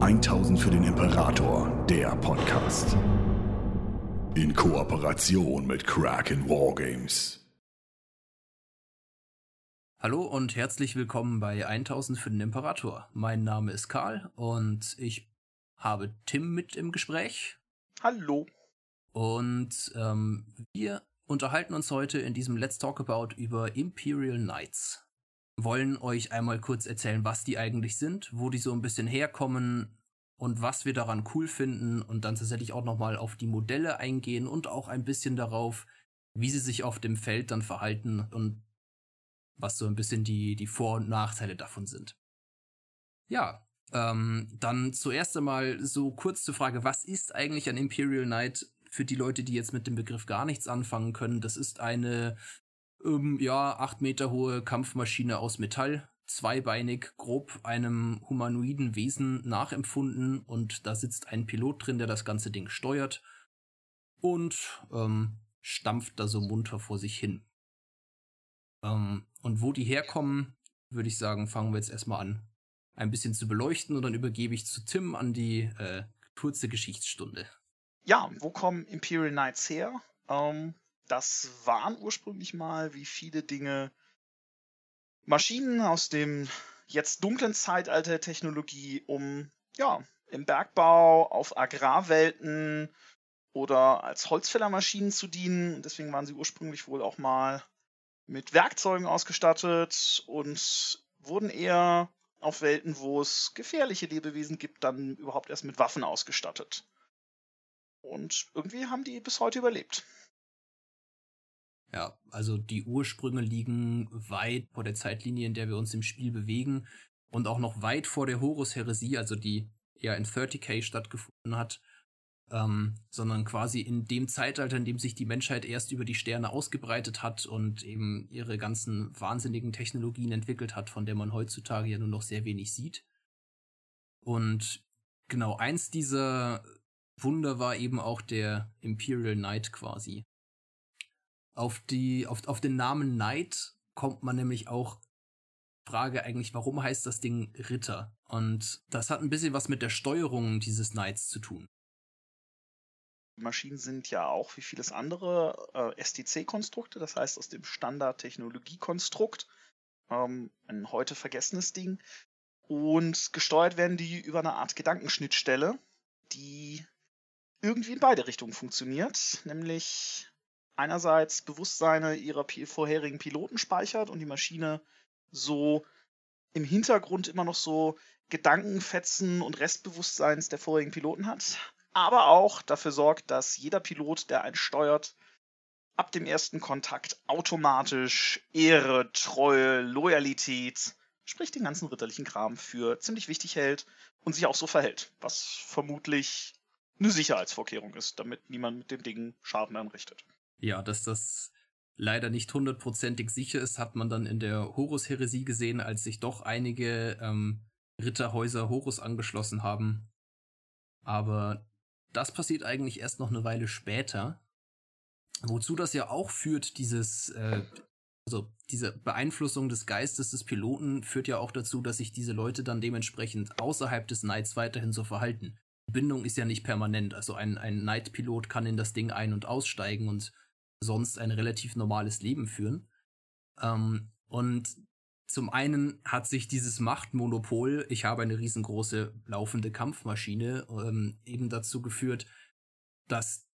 1000 für den Imperator, der Podcast. In Kooperation mit Kraken Wargames. Hallo und herzlich willkommen bei 1000 für den Imperator. Mein Name ist Karl und ich habe Tim mit im Gespräch. Hallo. Und ähm, wir unterhalten uns heute in diesem Let's Talk About über Imperial Knights wollen euch einmal kurz erzählen, was die eigentlich sind, wo die so ein bisschen herkommen und was wir daran cool finden und dann tatsächlich auch nochmal auf die Modelle eingehen und auch ein bisschen darauf, wie sie sich auf dem Feld dann verhalten und was so ein bisschen die, die Vor- und Nachteile davon sind. Ja, ähm, dann zuerst einmal so kurz zur Frage, was ist eigentlich ein Imperial Knight für die Leute, die jetzt mit dem Begriff gar nichts anfangen können? Das ist eine ähm, ja, acht Meter hohe Kampfmaschine aus Metall, zweibeinig, grob einem humanoiden Wesen nachempfunden und da sitzt ein Pilot drin, der das ganze Ding steuert und ähm, stampft da so munter vor sich hin. Ähm, und wo die herkommen, würde ich sagen, fangen wir jetzt erstmal an, ein bisschen zu beleuchten und dann übergebe ich zu Tim an die äh, kurze Geschichtsstunde. Ja, wo kommen Imperial Knights her? Ähm, das waren ursprünglich mal, wie viele Dinge, Maschinen aus dem jetzt dunklen Zeitalter der Technologie, um ja, im Bergbau, auf Agrarwelten oder als Holzfällermaschinen zu dienen. Deswegen waren sie ursprünglich wohl auch mal mit Werkzeugen ausgestattet und wurden eher auf Welten, wo es gefährliche Lebewesen gibt, dann überhaupt erst mit Waffen ausgestattet. Und irgendwie haben die bis heute überlebt. Ja, also die Ursprünge liegen weit vor der Zeitlinie, in der wir uns im Spiel bewegen und auch noch weit vor der Horus-Heresie, also die ja in 30k stattgefunden hat, ähm, sondern quasi in dem Zeitalter, in dem sich die Menschheit erst über die Sterne ausgebreitet hat und eben ihre ganzen wahnsinnigen Technologien entwickelt hat, von der man heutzutage ja nur noch sehr wenig sieht. Und genau eins dieser Wunder war eben auch der Imperial Knight quasi. Auf, die, auf, auf den Namen Knight kommt man nämlich auch Frage eigentlich, warum heißt das Ding Ritter? Und das hat ein bisschen was mit der Steuerung dieses Knights zu tun. Maschinen sind ja auch wie vieles andere äh, STC-Konstrukte, das heißt aus dem Standard-Technologie-Konstrukt. Ähm, ein heute vergessenes Ding. Und gesteuert werden die über eine Art Gedankenschnittstelle, die irgendwie in beide Richtungen funktioniert, nämlich einerseits Bewusstseine ihrer vorherigen Piloten speichert und die Maschine so im Hintergrund immer noch so Gedankenfetzen und Restbewusstseins der vorigen Piloten hat, aber auch dafür sorgt, dass jeder Pilot, der einen steuert, ab dem ersten Kontakt automatisch Ehre, Treue, Loyalität, sprich den ganzen ritterlichen Kram für ziemlich wichtig hält und sich auch so verhält, was vermutlich eine Sicherheitsvorkehrung ist, damit niemand mit dem Ding Schaden anrichtet. Ja, dass das leider nicht hundertprozentig sicher ist, hat man dann in der Horus-Heresie gesehen, als sich doch einige ähm, Ritterhäuser Horus angeschlossen haben. Aber das passiert eigentlich erst noch eine Weile später. Wozu das ja auch führt, dieses, äh, also diese Beeinflussung des Geistes des Piloten führt ja auch dazu, dass sich diese Leute dann dementsprechend außerhalb des Knights weiterhin so verhalten. Die Bindung ist ja nicht permanent, also ein, ein Knight-Pilot kann in das Ding ein- und aussteigen und sonst ein relativ normales Leben führen. Ähm, und zum einen hat sich dieses Machtmonopol, ich habe eine riesengroße laufende Kampfmaschine, ähm, eben dazu geführt, dass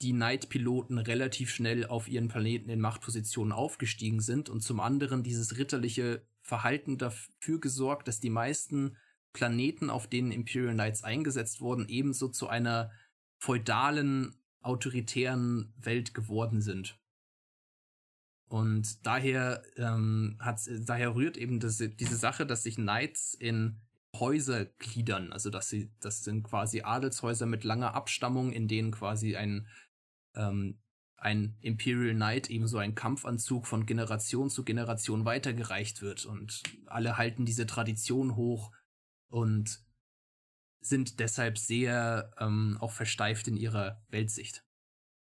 die Night-Piloten relativ schnell auf ihren Planeten in Machtpositionen aufgestiegen sind und zum anderen dieses ritterliche Verhalten dafür gesorgt, dass die meisten Planeten, auf denen Imperial Knights eingesetzt wurden, ebenso zu einer feudalen autoritären Welt geworden sind. Und daher ähm, hat daher rührt eben das, diese Sache, dass sich Knights in Häuser gliedern, also dass sie, das sind quasi Adelshäuser mit langer Abstammung, in denen quasi ein ähm, ein Imperial Knight eben so ein Kampfanzug von Generation zu Generation weitergereicht wird. Und alle halten diese Tradition hoch. Und sind deshalb sehr ähm, auch versteift in ihrer Weltsicht.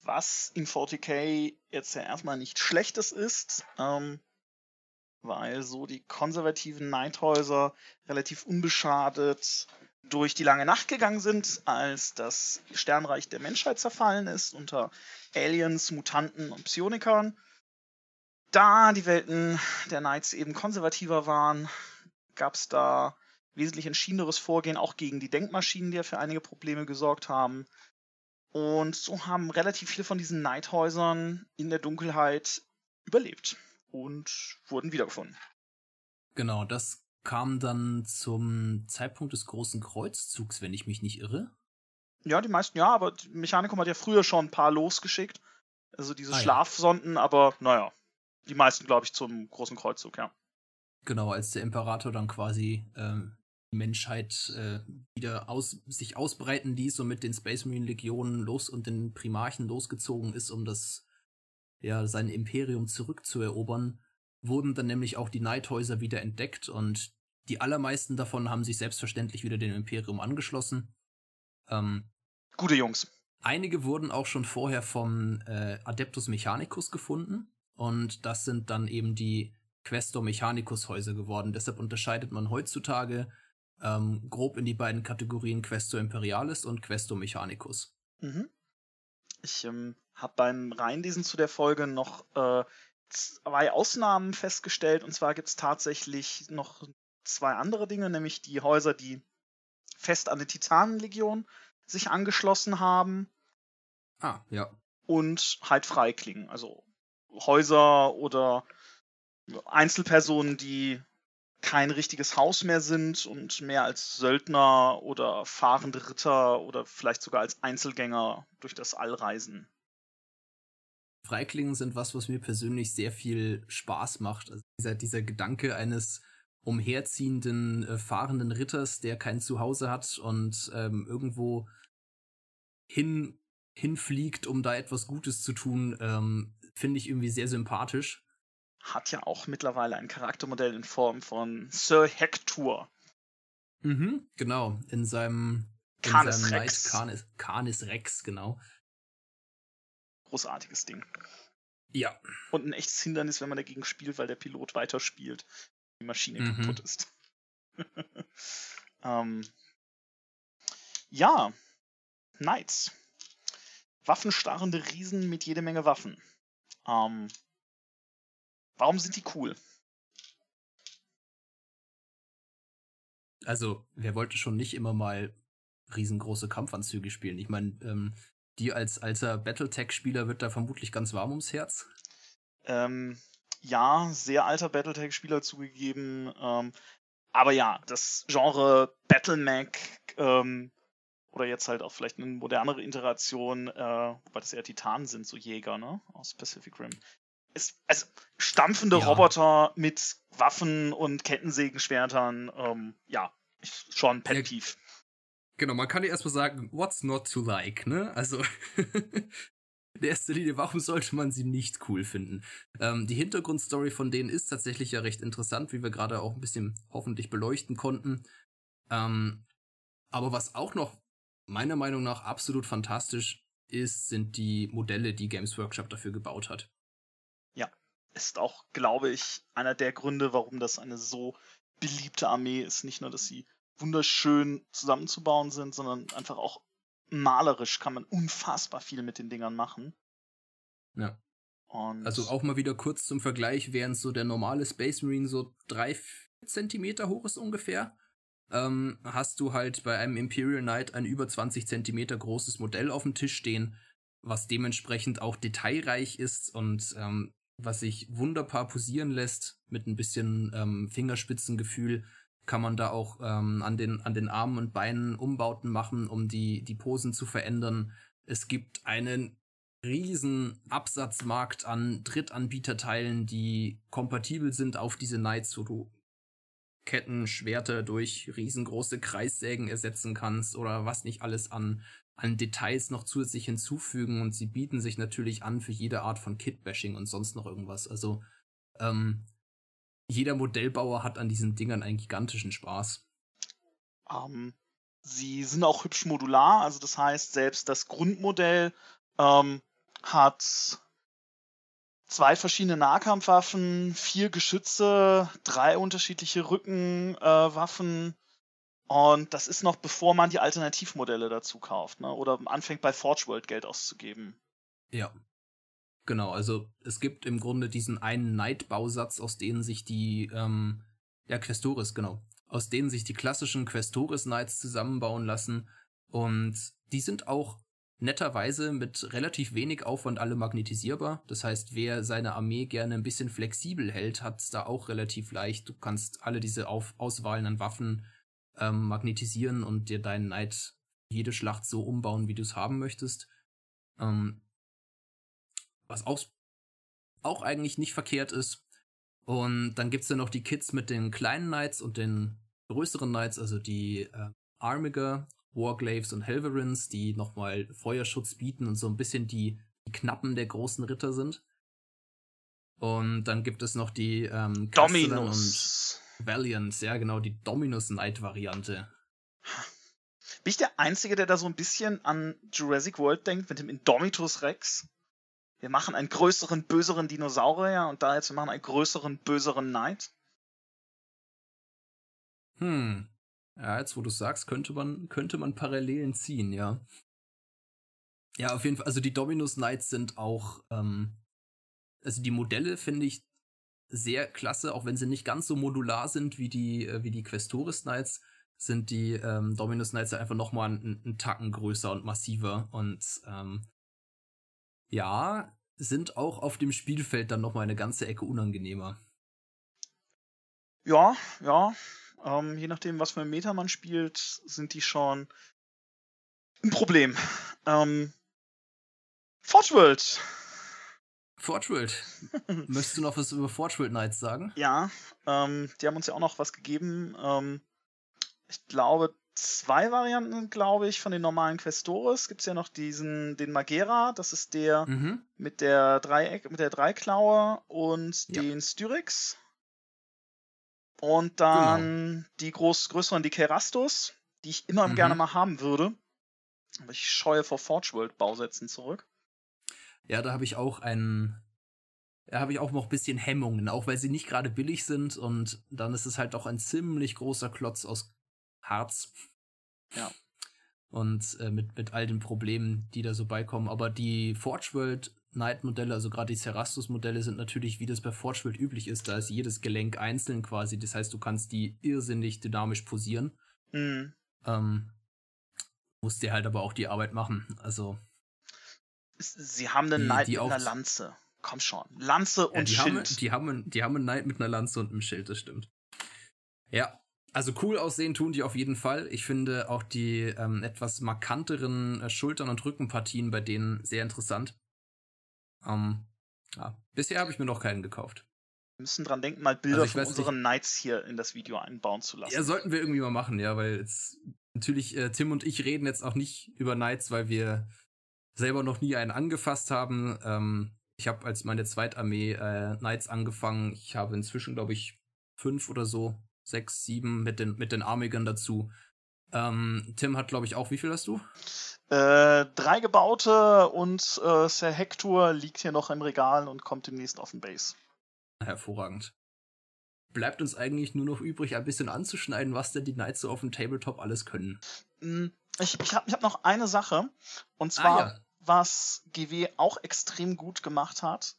Was in 40k jetzt ja erstmal nicht Schlechtes ist, ähm, weil so die konservativen Neidhäuser relativ unbeschadet durch die lange Nacht gegangen sind, als das Sternreich der Menschheit zerfallen ist unter Aliens, Mutanten und Psionikern. Da die Welten der Knights eben konservativer waren, gab es da wesentlich entschiedeneres Vorgehen, auch gegen die Denkmaschinen, die ja für einige Probleme gesorgt haben. Und so haben relativ viele von diesen Neidhäusern in der Dunkelheit überlebt und wurden wiedergefunden. Genau, das kam dann zum Zeitpunkt des großen Kreuzzugs, wenn ich mich nicht irre. Ja, die meisten ja, aber Mechanikum hat ja früher schon ein paar losgeschickt. Also diese ah, Schlafsonden, ja. aber naja, die meisten, glaube ich, zum großen Kreuzzug, ja. Genau, als der Imperator dann quasi ähm, Menschheit äh, wieder aus, sich ausbreiten ließ und mit den Space Marine Legionen los und den Primarchen losgezogen ist, um das, ja, sein Imperium zurückzuerobern, wurden dann nämlich auch die Neidhäuser wieder entdeckt und die allermeisten davon haben sich selbstverständlich wieder dem Imperium angeschlossen. Ähm, Gute Jungs. Einige wurden auch schon vorher vom äh, Adeptus Mechanicus gefunden und das sind dann eben die Questor Mechanicus Häuser geworden. Deshalb unterscheidet man heutzutage ähm, grob in die beiden Kategorien Questo Imperialis und Questo Mechanicus. Mhm. Ich ähm, habe beim Reinlesen zu der Folge noch äh, zwei Ausnahmen festgestellt. Und zwar gibt es tatsächlich noch zwei andere Dinge, nämlich die Häuser, die fest an die Titanenlegion sich angeschlossen haben. Ah, ja. Und halt Freiklingen. Also Häuser oder Einzelpersonen, die kein richtiges Haus mehr sind und mehr als Söldner oder fahrende Ritter oder vielleicht sogar als Einzelgänger durch das All reisen. Freiklingen sind was, was mir persönlich sehr viel Spaß macht. Also dieser, dieser Gedanke eines umherziehenden, äh, fahrenden Ritters, der kein Zuhause hat und ähm, irgendwo hin, hinfliegt, um da etwas Gutes zu tun, ähm, finde ich irgendwie sehr sympathisch hat ja auch mittlerweile ein Charaktermodell in Form von Sir Hector. Mhm, genau. In seinem, Canis in seinem Rex. Canis, Canis Rex, genau. Großartiges Ding. Ja. Und ein echtes Hindernis, wenn man dagegen spielt, weil der Pilot weiterspielt. Die Maschine mhm. kaputt ist. ähm, ja. Knights. Waffenstarrende Riesen mit jede Menge Waffen. Ähm, Warum sind die cool? Also, wer wollte schon nicht immer mal riesengroße Kampfanzüge spielen? Ich meine, ähm, die als alter Battletech-Spieler wird da vermutlich ganz warm ums Herz. Ähm, ja, sehr alter Battletech-Spieler zugegeben. Ähm, aber ja, das Genre Battlemech ähm, oder jetzt halt auch vielleicht eine modernere Iteration, äh, wobei das eher Titanen sind, so Jäger, ne? Aus Pacific Rim ist, also stampfende ja. Roboter mit Waffen und Kettensägenschwertern, ähm, ja, schon pet ja, Genau, man kann ja erstmal sagen, what's not to like, ne? Also, in erster Linie, warum sollte man sie nicht cool finden? Ähm, die Hintergrundstory von denen ist tatsächlich ja recht interessant, wie wir gerade auch ein bisschen hoffentlich beleuchten konnten. Ähm, aber was auch noch meiner Meinung nach absolut fantastisch ist, sind die Modelle, die Games Workshop dafür gebaut hat ist auch, glaube ich, einer der Gründe, warum das eine so beliebte Armee ist. Nicht nur, dass sie wunderschön zusammenzubauen sind, sondern einfach auch malerisch kann man unfassbar viel mit den Dingern machen. Ja. Und also auch mal wieder kurz zum Vergleich, während so der normale Space Marine so drei Zentimeter hoch ist ungefähr, ähm, hast du halt bei einem Imperial Knight ein über 20 Zentimeter großes Modell auf dem Tisch stehen, was dementsprechend auch detailreich ist und ähm, was sich wunderbar posieren lässt, mit ein bisschen ähm, Fingerspitzengefühl, kann man da auch ähm, an, den, an den Armen und Beinen Umbauten machen, um die, die Posen zu verändern. Es gibt einen riesen Absatzmarkt an Drittanbieterteilen, die kompatibel sind auf diese Knights, wo du Ketten, Schwerter durch riesengroße Kreissägen ersetzen kannst oder was nicht alles an an Details noch zusätzlich hinzufügen und sie bieten sich natürlich an für jede Art von Kitbashing und sonst noch irgendwas. Also ähm, jeder Modellbauer hat an diesen Dingern einen gigantischen Spaß. Ähm, sie sind auch hübsch modular, also das heißt, selbst das Grundmodell ähm, hat zwei verschiedene Nahkampfwaffen, vier Geschütze, drei unterschiedliche Rückenwaffen, äh, Und das ist noch bevor man die Alternativmodelle dazu kauft, ne? Oder anfängt bei Forge World Geld auszugeben. Ja. Genau, also es gibt im Grunde diesen einen Knight-Bausatz, aus denen sich die, ähm, ja, Questoris, genau, aus denen sich die klassischen Questoris Knights zusammenbauen lassen. Und die sind auch netterweise mit relativ wenig Aufwand alle magnetisierbar. Das heißt, wer seine Armee gerne ein bisschen flexibel hält, hat es da auch relativ leicht. Du kannst alle diese Auf Auswahlen an Waffen ähm, magnetisieren und dir deinen Knight jede Schlacht so umbauen, wie du es haben möchtest. Ähm, was auch, auch eigentlich nicht verkehrt ist. Und dann gibt's ja noch die Kits mit den kleinen Knights und den größeren Knights, also die äh, Armiger, Warglaves und Helverins, die nochmal Feuerschutz bieten und so ein bisschen die, die Knappen der großen Ritter sind. Und dann gibt es noch die ähm, Dominus Valiant, ja genau, die Dominus Knight Variante. Bin ich der Einzige, der da so ein bisschen an Jurassic World denkt mit dem Indomitus Rex? Wir machen einen größeren, böseren Dinosaurier und da jetzt wir machen einen größeren, böseren Knight? Hm. Ja, jetzt wo du sagst, könnte man, könnte man Parallelen ziehen, ja. Ja, auf jeden Fall. Also die Dominus Knights sind auch, ähm, also die Modelle finde ich sehr klasse, auch wenn sie nicht ganz so modular sind wie die, äh, wie die Questoris Knights, sind die ähm, Dominus Knights einfach nochmal einen, einen Tacken größer und massiver und ähm, ja, sind auch auf dem Spielfeld dann nochmal eine ganze Ecke unangenehmer. Ja, ja, ähm, je nachdem, was für ein Meta man spielt, sind die schon ein Problem. Ähm, Forge World. Forge World. Möchtest du noch was über Forge World Knights sagen? Ja, ähm, die haben uns ja auch noch was gegeben. Ähm, ich glaube, zwei Varianten, glaube ich, von den normalen Questores. Gibt es ja noch diesen, den Magera, das ist der mhm. mit der Dreieck, mit der Dreiklaue und ja. den Styrix. Und dann genau. die groß, größeren, die Kerastos, die ich immer mhm. gerne mal haben würde. Aber ich scheue vor Forge World Bausätzen zurück. Ja, da habe ich auch einen. Da habe ich auch noch ein bisschen Hemmungen, auch weil sie nicht gerade billig sind und dann ist es halt auch ein ziemlich großer Klotz aus Harz. Ja. Und äh, mit, mit all den Problemen, die da so beikommen. Aber die Forge World Knight-Modelle, also gerade die Cerastus-Modelle, sind natürlich, wie das bei Forge World üblich ist, da ist jedes Gelenk einzeln quasi. Das heißt, du kannst die irrsinnig dynamisch posieren. Mhm. Ähm, musst dir halt aber auch die Arbeit machen. Also. Sie haben einen Knight mit einer Lanze. Komm schon. Lanze und ja, die Schild. Haben, die, haben, die haben einen Knight mit einer Lanze und einem Schild, das stimmt. Ja, also cool aussehen tun die auf jeden Fall. Ich finde auch die ähm, etwas markanteren äh, Schultern- und Rückenpartien bei denen sehr interessant. Ähm, ja. Bisher habe ich mir noch keinen gekauft. Wir müssen dran denken, mal Bilder also von unseren nicht. Knights hier in das Video einbauen zu lassen. Ja, sollten wir irgendwie mal machen, ja, weil jetzt natürlich äh, Tim und ich reden jetzt auch nicht über Knights, weil wir selber noch nie einen angefasst haben. Ähm, ich habe als meine Zweitarmee äh, Knights angefangen. Ich habe inzwischen, glaube ich, fünf oder so sechs, sieben mit den, mit den Armigern dazu. Ähm, Tim hat, glaube ich, auch, wie viel hast du? Äh, drei gebaute und äh, Sir Hector liegt hier noch im Regal und kommt demnächst auf den Base. Hervorragend. Bleibt uns eigentlich nur noch übrig, ein bisschen anzuschneiden, was denn die Knights so auf dem Tabletop alles können. Hm, ich, ich habe ich hab noch eine Sache. Und zwar, ah, ja. was GW auch extrem gut gemacht hat.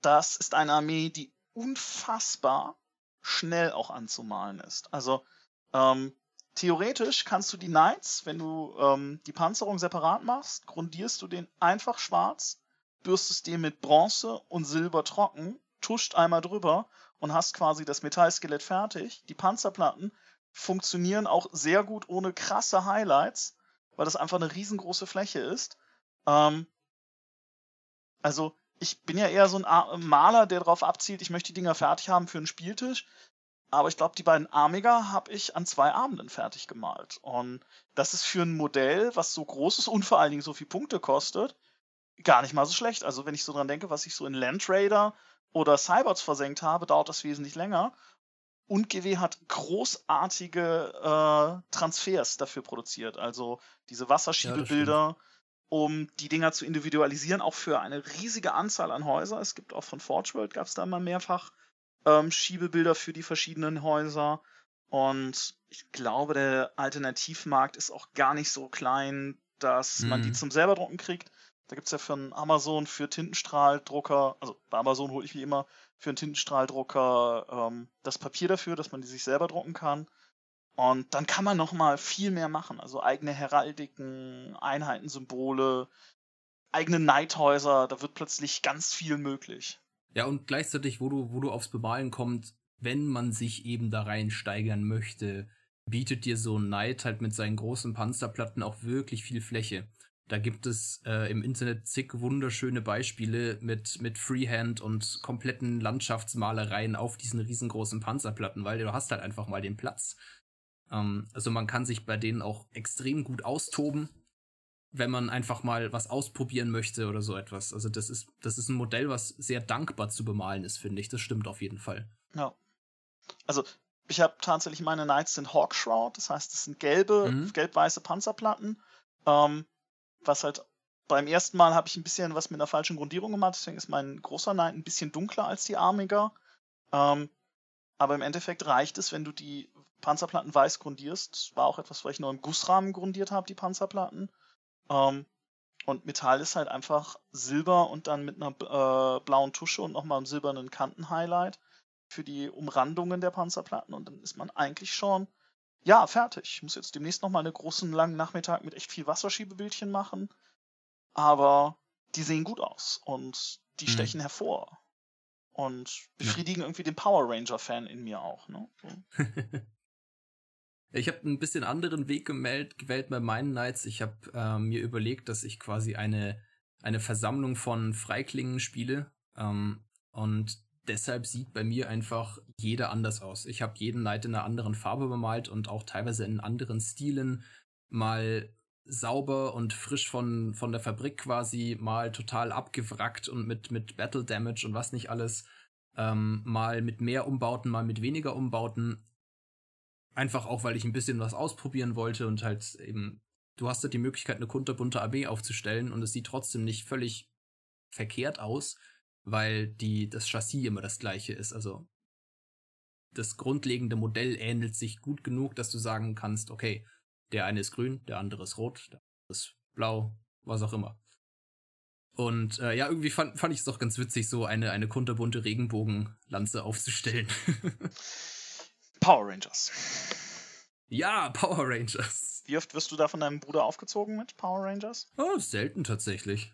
Das ist eine Armee, die unfassbar schnell auch anzumalen ist. Also ähm, theoretisch kannst du die Knights, wenn du ähm, die Panzerung separat machst, grundierst du den einfach schwarz, bürstest den mit Bronze und Silber trocken, tuscht einmal drüber und hast quasi das Metallskelett fertig. Die Panzerplatten funktionieren auch sehr gut ohne krasse Highlights, weil das einfach eine riesengroße Fläche ist. Ähm, also ich bin ja eher so ein Maler, der darauf abzielt, ich möchte die Dinger fertig haben für einen Spieltisch. Aber ich glaube, die beiden Amiga habe ich an zwei Abenden fertig gemalt. Und das ist für ein Modell, was so groß ist und vor allen Dingen so viel Punkte kostet, gar nicht mal so schlecht. Also wenn ich so dran denke, was ich so in Land Raider oder Cybots versenkt habe, dauert das wesentlich länger. Und GW hat großartige äh, Transfers dafür produziert. Also diese Wasserschiebebilder, ja, um die Dinger zu individualisieren, auch für eine riesige Anzahl an Häuser. Es gibt auch von Forge World gab es da mal mehrfach ähm, Schiebebilder für die verschiedenen Häuser. Und ich glaube, der Alternativmarkt ist auch gar nicht so klein, dass man die Mhm. zum selber drucken kriegt. Da gibt's ja von Amazon für Tintenstrahldrucker, also bei Amazon hole ich wie immer für einen Tintenstrahldrucker ähm, das Papier dafür, dass man die sich selber drucken kann. Und dann kann man noch mal viel mehr machen. Also eigene Heraldiken, Einheitensymbole, eigene Neidhäuser. Da wird plötzlich ganz viel möglich. Ja, und gleichzeitig, wo du, wo du aufs Bemalen kommt, wenn man sich eben da reinsteigern möchte, bietet dir so ein Knight halt mit seinen großen Panzerplatten auch wirklich viel Fläche. Da gibt es äh, im Internet zig wunderschöne Beispiele mit, mit Freehand und kompletten Landschaftsmalereien auf diesen riesengroßen Panzerplatten, weil du hast halt einfach mal den Platz. Ähm, also man kann sich bei denen auch extrem gut austoben, wenn man einfach mal was ausprobieren möchte oder so etwas. Also das ist, das ist ein Modell, was sehr dankbar zu bemalen ist, finde ich. Das stimmt auf jeden Fall. Ja. Also ich habe tatsächlich meine Knights in Hawk Shroud, das heißt, es sind gelbe, Mhm. gelb-weiße Panzerplatten. Ähm, was halt beim ersten Mal habe ich ein bisschen was mit einer falschen Grundierung gemacht, deswegen ist mein großer Knight ein bisschen dunkler als die Armiger. Ähm, aber im Endeffekt reicht es, wenn du die Panzerplatten weiß grundierst. Das war auch etwas, was ich nur im Gussrahmen grundiert habe, die Panzerplatten. Ähm, und Metall ist halt einfach Silber und dann mit einer äh, blauen Tusche und nochmal einem silbernen Kantenhighlight für die Umrandungen der Panzerplatten und dann ist man eigentlich schon, ja, fertig. Ich muss jetzt demnächst nochmal einen großen langen Nachmittag mit echt viel Wasserschiebebildchen machen, aber die sehen gut aus und die Mhm. stechen hervor und befriedigen irgendwie den Power Ranger-Fan in mir auch. Ne? So. Ich habe einen bisschen anderen Weg gewählt, gewählt bei meinen Knights. Ich habe ähm, mir überlegt, dass ich quasi eine, eine Versammlung von Freiklingen spiele. Ähm, und deshalb sieht bei mir einfach jeder anders aus. Ich habe jeden Knight in einer anderen Farbe bemalt und auch teilweise in anderen Stilen. Mal sauber und frisch von, von der Fabrik quasi, mal total abgewrackt und mit, mit Battle Damage und was nicht alles. Ähm, mal mit mehr Umbauten, mal mit weniger Umbauten. Einfach auch, weil ich ein bisschen was ausprobieren wollte und halt eben, du hast halt die Möglichkeit, eine kunterbunte AB aufzustellen und es sieht trotzdem nicht völlig verkehrt aus, weil die, das Chassis immer das gleiche ist. Also das grundlegende Modell ähnelt sich gut genug, dass du sagen kannst, okay, der eine ist grün, der andere ist rot, der andere ist blau, was auch immer. Und äh, ja, irgendwie fand, fand ich es doch ganz witzig, so eine, eine kunterbunte Regenbogenlanze aufzustellen. Power Rangers. ja, Power Rangers. Wie oft wirst du da von deinem Bruder aufgezogen mit Power Rangers? Oh, selten tatsächlich.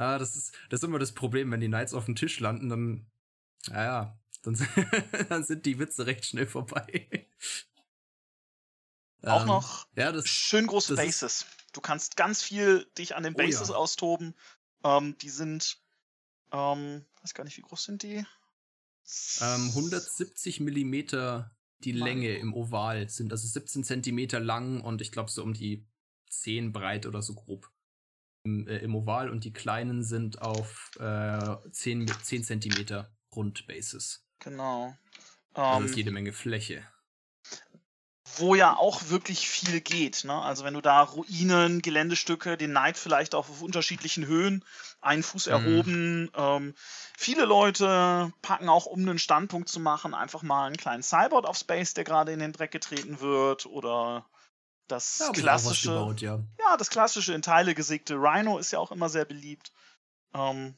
Ah, das ist, das ist immer das Problem, wenn die Knights auf dem Tisch landen, dann, naja, dann, dann sind die Witze recht schnell vorbei. Auch Ähm, noch Ja, das, schön große das Bases. Du kannst ganz viel dich an den Oh ja. Bases austoben. Ähm, die sind, ähm, weiß gar nicht, wie groß sind die? ähm, 170 Millimeter die Mein Länge im Oval sind, also 17 Zentimeter lang und ich glaube so um die 10 breit oder so grob im, äh, im Oval und die kleinen sind auf äh, 10, mit 10 Zentimeter Grundbases. Genau. Also Ähm, ist jede Menge Fläche. wo ja auch wirklich viel geht. Ne? Also wenn du da Ruinen, Geländestücke, den Knight vielleicht auch auf unterschiedlichen Höhen, einen Fuß Mhm. erhoben. Ähm, viele Leute packen auch, um einen Standpunkt zu machen, einfach mal einen kleinen Cyborg auf Space, der gerade in den Dreck getreten wird. Oder das was klassische, gebaut, ja. ja, das klassische in Teile gesägte Rhino ist ja auch immer sehr beliebt. Ähm,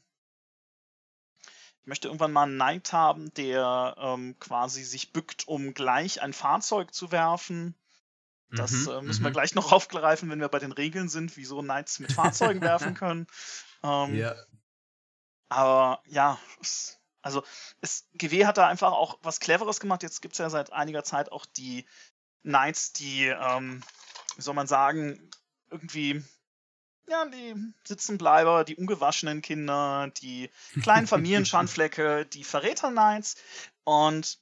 ich möchte irgendwann mal einen Knight haben, der ähm, quasi sich bückt, um gleich ein Fahrzeug zu werfen. Das Mhm, äh, müssen wir mhm. gleich noch aufgreifen, wenn wir bei den Regeln sind, wieso Knights mit Fahrzeugen werfen können. Ähm, Ja, aber ja, es, also es, GW hat da einfach auch was Cleveres gemacht. Jetzt gibt es ja seit einiger Zeit auch die Knights, die, ähm, wie soll man sagen, irgendwie, ja, die Sitzenbleiber, die ungewaschenen Kinder, die kleinen Familienschandflecke, die Verräter-Knights. Und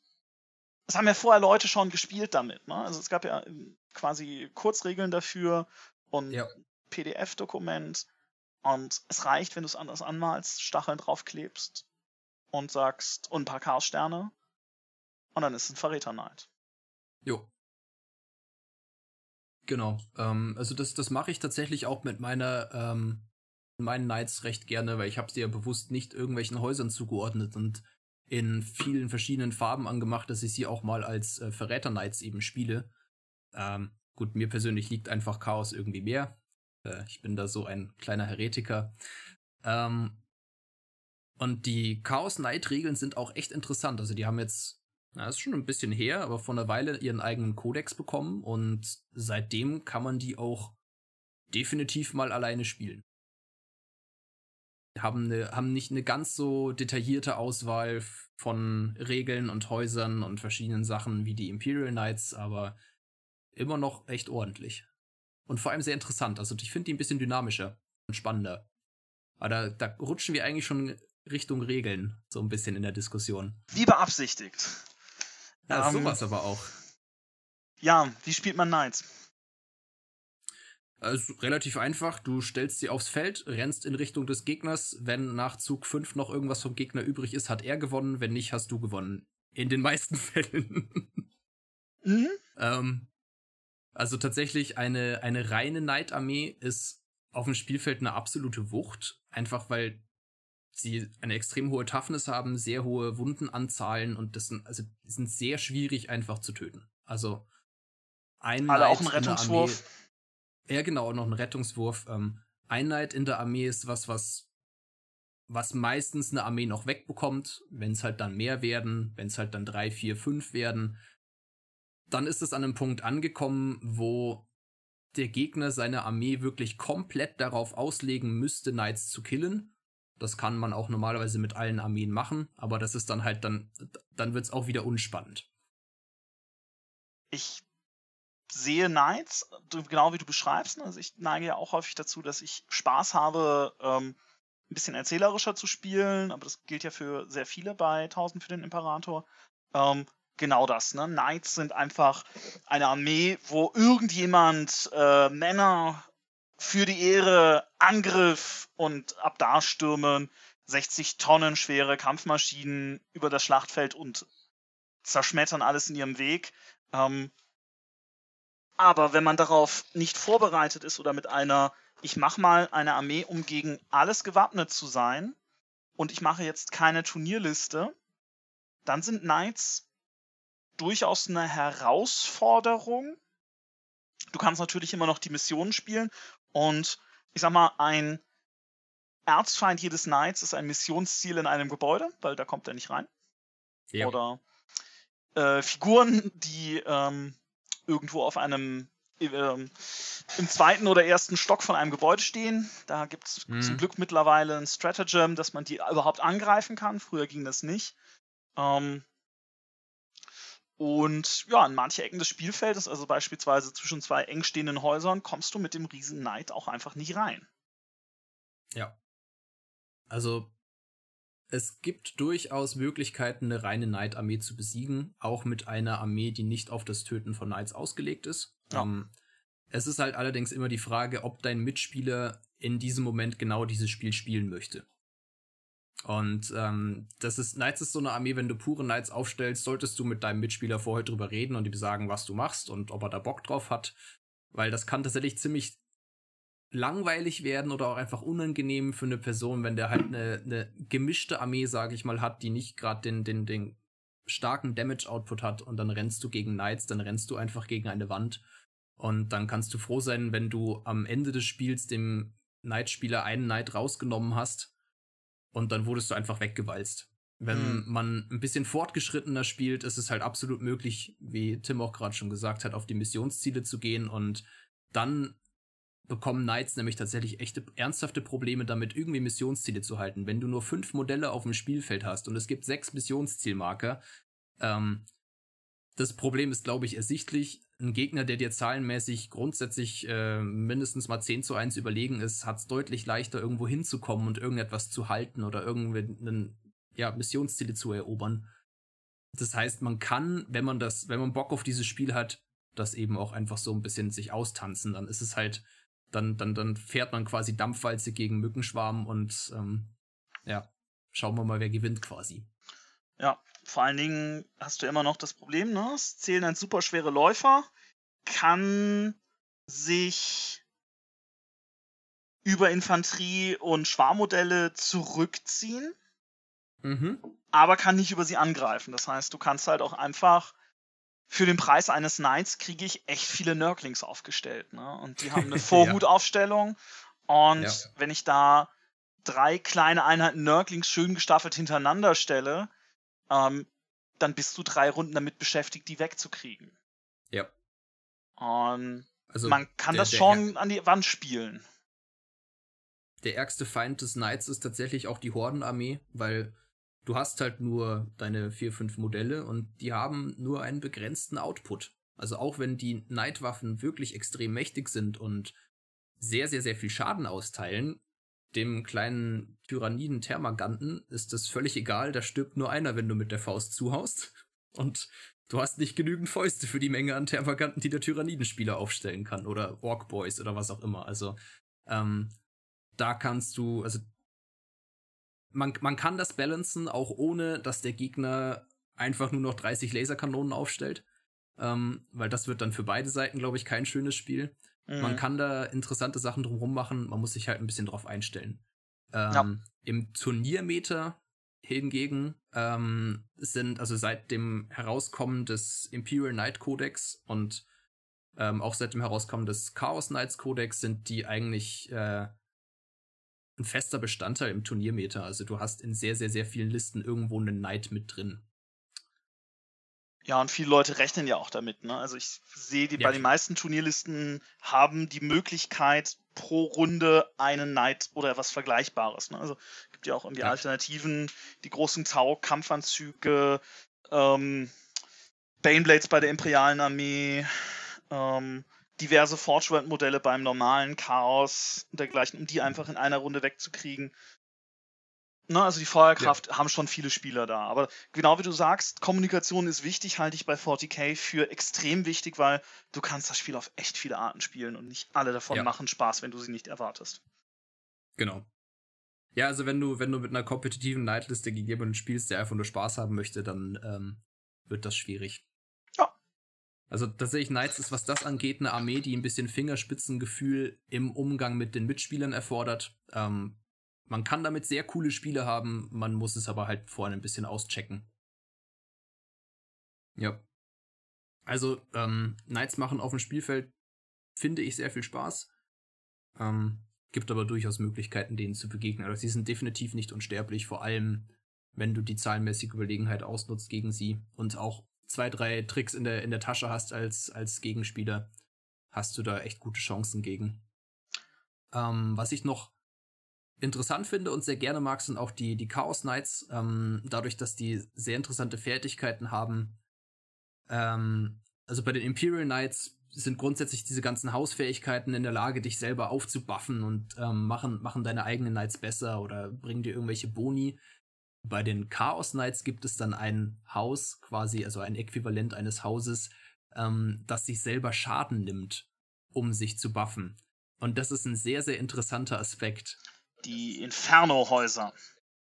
es haben ja vorher Leute schon gespielt damit. Ne? Also es gab ja ähm, quasi Kurzregeln dafür und Ja. PDF-Dokument. Und es reicht, wenn du es anders anmalst, Stacheln draufklebst und sagst, und ein paar Chaos-Sterne. Und dann ist es ein Verräter-Knight. jo. Genau. Ähm, also das, das mache ich tatsächlich auch mit meiner, ähm, meinen Knights recht gerne, weil ich habe sie ja bewusst nicht irgendwelchen Häusern zugeordnet und in vielen verschiedenen Farben angemacht, dass ich sie auch mal als äh, Verräter Knights eben spiele. Ähm, gut, mir persönlich liegt einfach Chaos irgendwie mehr. Äh, ich bin da so ein kleiner Heretiker. Ähm, und die Chaos Knight Regeln sind auch echt interessant. Also die haben jetzt, na, ist schon ein bisschen her, aber vor einer Weile ihren eigenen Kodex bekommen und seitdem kann man die auch definitiv mal alleine spielen haben, eine, haben nicht eine ganz so detaillierte Auswahl von Regeln und Häusern und verschiedenen Sachen wie die Imperial Knights, aber immer noch echt ordentlich. Und vor allem sehr interessant. Also ich finde die ein bisschen dynamischer und spannender. Aber da, da rutschen wir eigentlich schon Richtung Regeln, so ein bisschen in der Diskussion. Wie beabsichtigt. Ja, um, sowas aber auch. Ja, wie spielt man Knights? Also relativ einfach. Du stellst sie aufs Feld, rennst in Richtung des Gegners. Wenn nach Zug 5 noch irgendwas vom Gegner übrig ist, hat er gewonnen. Wenn nicht, hast du gewonnen. In den meisten Fällen. mhm. ähm, also tatsächlich eine, eine reine Knight-Armee ist auf dem Spielfeld eine absolute Wucht. Einfach weil sie eine extrem hohe Toughness haben, sehr hohe Wundenanzahlen und das sind, also, sind sehr schwierig einfach zu töten. Also ein Alle auch ein Rettungswurf. Ja, genau, noch ein Rettungswurf. Ähm, Einheit in der Armee ist was, was, was meistens eine Armee noch wegbekommt. Wenn es halt dann mehr werden, wenn es halt dann drei, vier, fünf werden, dann ist es an einem Punkt angekommen, wo der Gegner seine Armee wirklich komplett darauf auslegen müsste, Knights zu killen. Das kann man auch normalerweise mit allen Armeen machen, aber das ist dann halt dann, dann wird's auch wieder unspannend. Ich sehe Knights, genau wie du beschreibst. Ne? Also ich neige ja auch häufig dazu, dass ich Spaß habe, ähm, ein bisschen erzählerischer zu spielen, aber das gilt ja für sehr viele bei 1000 für den Imperator. Ähm, genau das, ne? Knights sind einfach eine Armee, wo irgendjemand äh, Männer für die Ehre Angriff und ab da stürmen 60 Tonnen schwere Kampfmaschinen über das Schlachtfeld und zerschmettern alles in ihrem Weg. Ähm, aber wenn man darauf nicht vorbereitet ist oder mit einer, ich mache mal eine Armee, um gegen alles gewappnet zu sein und ich mache jetzt keine Turnierliste, dann sind Knights durchaus eine Herausforderung. Du kannst natürlich immer noch die Missionen spielen und ich sag mal, ein Erzfeind jedes Knights ist ein Missionsziel in einem Gebäude, weil da kommt er nicht rein. Ja. Oder äh, Figuren, die ähm, irgendwo auf einem ähm, im zweiten oder ersten Stock von einem Gebäude stehen. Da gibt es mhm. zum Glück mittlerweile ein Stratagem, dass man die überhaupt angreifen kann. Früher ging das nicht. Ähm, und ja, in manche Ecken des Spielfeldes, also beispielsweise zwischen zwei eng stehenden Häusern, kommst du mit dem Riesen Knight auch einfach nicht rein. Ja. Also es gibt durchaus Möglichkeiten, eine reine Knight-Armee zu besiegen, auch mit einer Armee, die nicht auf das Töten von Knights ausgelegt ist. Ja. Ähm, es ist halt allerdings immer die Frage, ob dein Mitspieler in diesem Moment genau dieses Spiel spielen möchte. Und ähm, das ist, Knights ist so eine Armee, wenn du pure Knights aufstellst, solltest du mit deinem Mitspieler vorher drüber reden und ihm sagen, was du machst und ob er da Bock drauf hat. Weil das kann tatsächlich ziemlich langweilig werden oder auch einfach unangenehm für eine Person, wenn der halt eine, eine gemischte Armee, sage ich mal, hat, die nicht gerade den, den, den starken Damage-Output hat und dann rennst du gegen Knights, dann rennst du einfach gegen eine Wand und dann kannst du froh sein, wenn du am Ende des Spiels dem Knight-Spieler einen Knight rausgenommen hast und dann wurdest du einfach weggewalzt. Wenn mhm. man ein bisschen fortgeschrittener spielt, ist es halt absolut möglich, wie Tim auch gerade schon gesagt hat, auf die Missionsziele zu gehen und dann bekommen Knights nämlich tatsächlich echte ernsthafte Probleme damit, irgendwie Missionsziele zu halten. Wenn du nur fünf Modelle auf dem Spielfeld hast und es gibt sechs Missionszielmarker, ähm, das Problem ist, glaube ich, ersichtlich. Ein Gegner, der dir zahlenmäßig grundsätzlich äh, mindestens mal 10 zu 1 überlegen ist, hat es deutlich leichter, irgendwo hinzukommen und irgendetwas zu halten oder irgendwie ja, Missionsziele zu erobern. Das heißt, man kann, wenn man das, wenn man Bock auf dieses Spiel hat, das eben auch einfach so ein bisschen sich austanzen. Dann ist es halt dann, dann, dann fährt man quasi Dampfwalze gegen Mückenschwarm und ähm, ja, schauen wir mal, wer gewinnt quasi. Ja, vor allen Dingen hast du immer noch das Problem, ne? Es zählen ein super schwere Läufer, kann sich über Infanterie und Schwarmmodelle zurückziehen. mhm. aber kann nicht über sie angreifen. Das heißt, du kannst halt auch einfach für den Preis eines Knights kriege ich echt viele Nurglings aufgestellt. Ne? Und die haben eine Vorhutaufstellung. Und ja. wenn ich da drei kleine Einheiten Nurglings schön gestaffelt hintereinander stelle, ähm, dann bist du drei Runden damit beschäftigt, die wegzukriegen. Ja. Und also man kann der, das schon an die Wand spielen. Der ärgste Feind des Knights ist tatsächlich auch die Hordenarmee, weil du hast halt nur deine vier, fünf Modelle und die haben nur einen begrenzten Output. Also auch wenn die Knight-Waffen wirklich extrem mächtig sind und sehr, sehr, sehr viel Schaden austeilen, dem kleinen Tyranniden Thermaganten ist das völlig egal, da stirbt nur einer, wenn du mit der Faust zuhaust. Und du hast nicht genügend Fäuste für die Menge an Thermaganten, die der Tyrannidenspieler aufstellen kann. Oder Orc Boys oder was auch immer. Also, ähm, da kannst du, also man, man kann das balancen, auch ohne, dass der Gegner einfach nur noch 30 Laserkanonen aufstellt. Ähm, weil das wird dann für beide Seiten, glaube ich, kein schönes Spiel. Mhm. Man kann da interessante Sachen drumherum machen, man muss sich halt ein bisschen drauf einstellen. Ähm, ja. Im Turniermeter hingegen ähm, sind, also seit dem Herauskommen des Imperial Knight Codex und ähm, auch seit dem Herauskommen des Chaos Knights Codex sind die eigentlich äh, ein fester Bestandteil im Turniermeter. Also du hast in sehr, sehr, sehr vielen Listen irgendwo einen Knight mit drin. Ja, und viele Leute rechnen ja auch damit. Ne? Also ich sehe, die, ja. bei den meisten Turnierlisten haben die Möglichkeit, pro Runde einen Knight oder was Vergleichbares. Ne? Also gibt ja auch irgendwie ja. Alternativen, die großen Tau-Kampfanzüge, ähm, Baneblades bei der Imperialen Armee, ähm, diverse Forge World Modelle beim normalen Chaos und dergleichen, um die einfach in einer Runde wegzukriegen. Ne, also die Feuerkraft ja. haben schon viele Spieler da. Aber genau wie du sagst, Kommunikation ist wichtig, halte ich bei 40k für extrem wichtig, weil du kannst das Spiel auf echt viele Arten spielen und nicht alle davon ja. machen Spaß, wenn du sie nicht erwartest. Genau. Ja, also wenn du, wenn du mit einer kompetitiven Nightliste gegen jemanden spielst, der einfach nur Spaß haben möchte, dann ähm, wird das schwierig. Ja. Also tatsächlich Knights ist, was das angeht, eine Armee, die ein bisschen Fingerspitzengefühl im Umgang mit den Mitspielern erfordert. Ähm, man kann damit sehr coole Spiele haben, man muss es aber halt vorne ein bisschen auschecken. Ja. Also, ähm, Knights machen auf dem Spielfeld, finde ich, sehr viel Spaß. Ähm, gibt aber durchaus Möglichkeiten, denen zu begegnen. Also, sie sind definitiv nicht unsterblich, vor allem, wenn du die zahlenmäßige Überlegenheit ausnutzt gegen sie und auch zwei, drei Tricks in der, in der Tasche hast als, als Gegenspieler, hast du da echt gute Chancen gegen. Ähm, was ich noch interessant finde und sehr gerne mag, sind auch die, die Chaos Knights. Ähm, dadurch, dass die sehr interessante Fertigkeiten haben. Ähm, also bei den Imperial Knights sind grundsätzlich diese ganzen Hausfähigkeiten in der Lage, dich selber aufzubuffen und ähm, machen, machen deine eigenen Knights besser oder bringen dir irgendwelche Boni. Bei den Chaos Knights gibt es dann ein Haus, quasi, also ein Äquivalent eines Hauses, ähm, das sich selber Schaden nimmt, um sich zu buffen. Und das ist ein sehr, sehr interessanter Aspekt. Die Inferno-Häuser.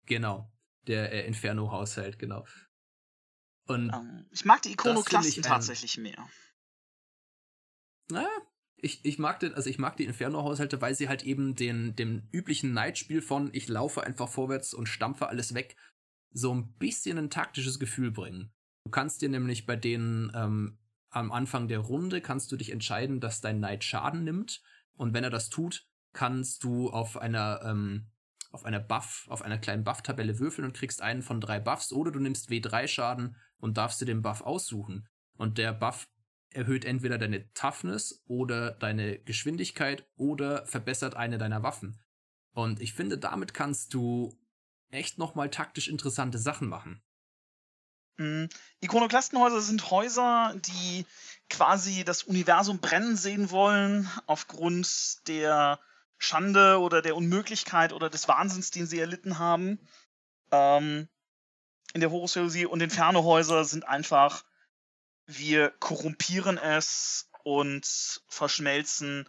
Genau. Der äh, Inferno-Haushalt, genau. Und um, ähm, ich mag die Ikonoklasten tatsächlich mehr. Na, ich, ich mag den, also ich mag die Inferno-Haushalte, weil sie halt eben den, dem üblichen Neidspiel von ich laufe einfach vorwärts und stampfe alles weg, so ein bisschen ein taktisches Gefühl bringen. Du kannst dir nämlich bei denen ähm, am Anfang der Runde kannst du dich entscheiden, dass dein Knight Schaden nimmt. Und wenn er das tut, kannst du auf einer, ähm, auf einer Buff, auf einer kleinen Buff-Tabelle würfeln und kriegst einen von drei Buffs oder du nimmst W3 Schaden und darfst dir den Buff aussuchen. Und der Buff erhöht entweder deine Toughness oder deine Geschwindigkeit oder verbessert eine deiner Waffen. Und ich finde, damit kannst du echt nochmal taktisch interessante Sachen machen. Mhm. Ikonoklastenhäuser sind Häuser, die quasi das Universum brennen sehen wollen, aufgrund der Schande oder der Unmöglichkeit oder des Wahnsinns, den sie erlitten haben. Ähm, in der Horus-Heresie und Inferno-Häuser sind einfach, wir korrumpieren es und verschmelzen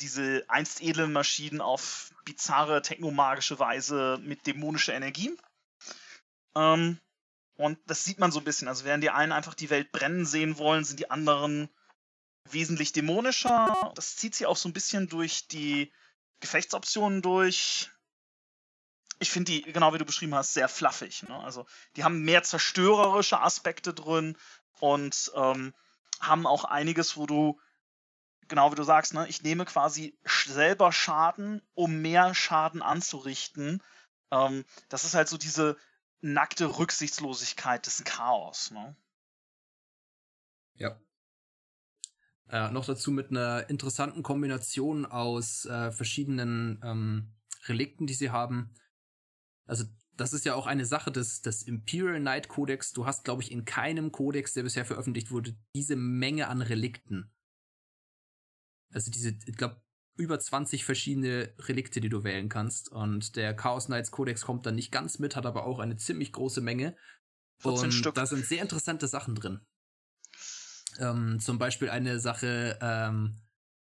diese einst edlen Maschinen auf bizarre, technomagische Weise mit dämonischer Energie. Ähm, und das sieht man so ein bisschen. Also während die einen einfach die Welt brennen sehen wollen, sind die anderen wesentlich dämonischer. Das zieht sich auch so ein bisschen durch die Gefechtsoptionen durch. ich finde die, genau wie du beschrieben hast, sehr fluffig. Ne? Also die haben mehr zerstörerische Aspekte drin und ähm, haben auch einiges, wo du, genau wie du sagst, ne, ich nehme quasi selber Schaden, um mehr Schaden anzurichten. Ähm, das ist halt so diese nackte Rücksichtslosigkeit des Chaos. Ne? Ja. Äh, noch dazu mit einer interessanten Kombination aus äh, verschiedenen ähm, Relikten, die sie haben. Also das ist ja auch eine Sache des, des Imperial Knight Codex. Du hast, glaube ich, in keinem Codex, der bisher veröffentlicht wurde, diese Menge an Relikten. Also diese, ich glaube, über 20 verschiedene Relikte, die du wählen kannst. Und der Chaos Knights Codex kommt dann nicht ganz mit, hat aber auch eine ziemlich große Menge. 14 und Stück. da sind sehr interessante Sachen drin. Ähm, zum Beispiel eine Sache, ähm,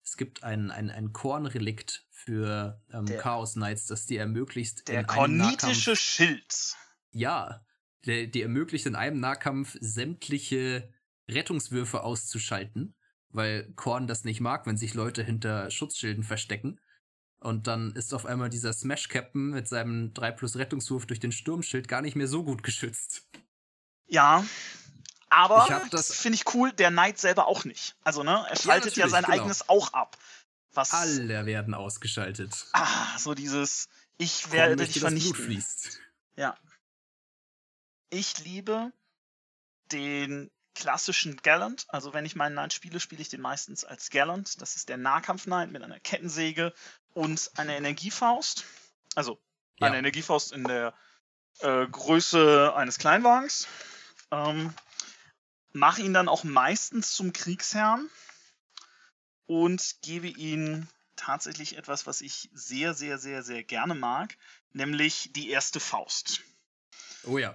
es gibt ein, ein, ein Kornrelikt für ähm, der, Chaos Knights, das dir ermöglicht. Der kornitische Schild. Ja, der dir ermöglicht in einem Nahkampf sämtliche Rettungswürfe auszuschalten, weil Korn das nicht mag, wenn sich Leute hinter Schutzschilden verstecken. Und dann ist auf einmal dieser Smash Captain mit seinem 3 plus Rettungswurf durch den Sturmschild gar nicht mehr so gut geschützt. Ja, aber das finde ich cool, der Knight selber auch nicht. Also, ne, er schaltet ja, ja sein genau. eigenes auch ab. Was, Alle werden ausgeschaltet. Ah, so dieses, ich werde dich vernichten. Ja. Ich liebe den klassischen Gallant. Also wenn ich meinen Knight spiele, spiele ich den meistens als Gallant. Das ist der Nahkampf-Knight mit einer Kettensäge und einer Energiefaust. Also ja. eine Energiefaust in der äh, Größe eines Kleinwagens. Ähm, mache ihn dann auch meistens zum Kriegsherrn und gebe ihm tatsächlich etwas, was ich sehr, sehr, sehr, sehr gerne mag, nämlich die erste Faust. Oh ja,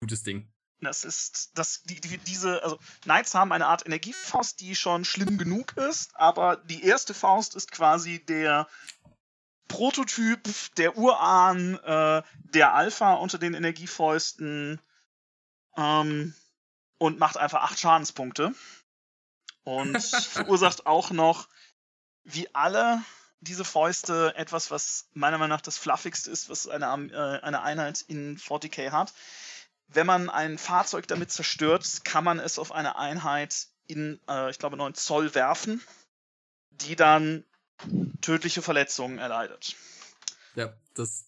gutes Ding. Das ist, das, die, die, diese, also Knights haben eine Art Energiefaust, die schon schlimm genug ist, aber die erste Faust ist quasi der Prototyp, der Urahn, äh, der Alpha unter den Energiefäusten. Ähm, und macht einfach acht Schadenspunkte. Und verursacht auch noch, wie alle diese Fäuste, etwas, was meiner Meinung nach das fluffigste ist, was eine, äh, eine Einheit in 40k hat. Wenn man ein Fahrzeug damit zerstört, kann man es auf eine Einheit in, äh, ich glaube, 9 Zoll werfen, die dann tödliche Verletzungen erleidet. Ja, das,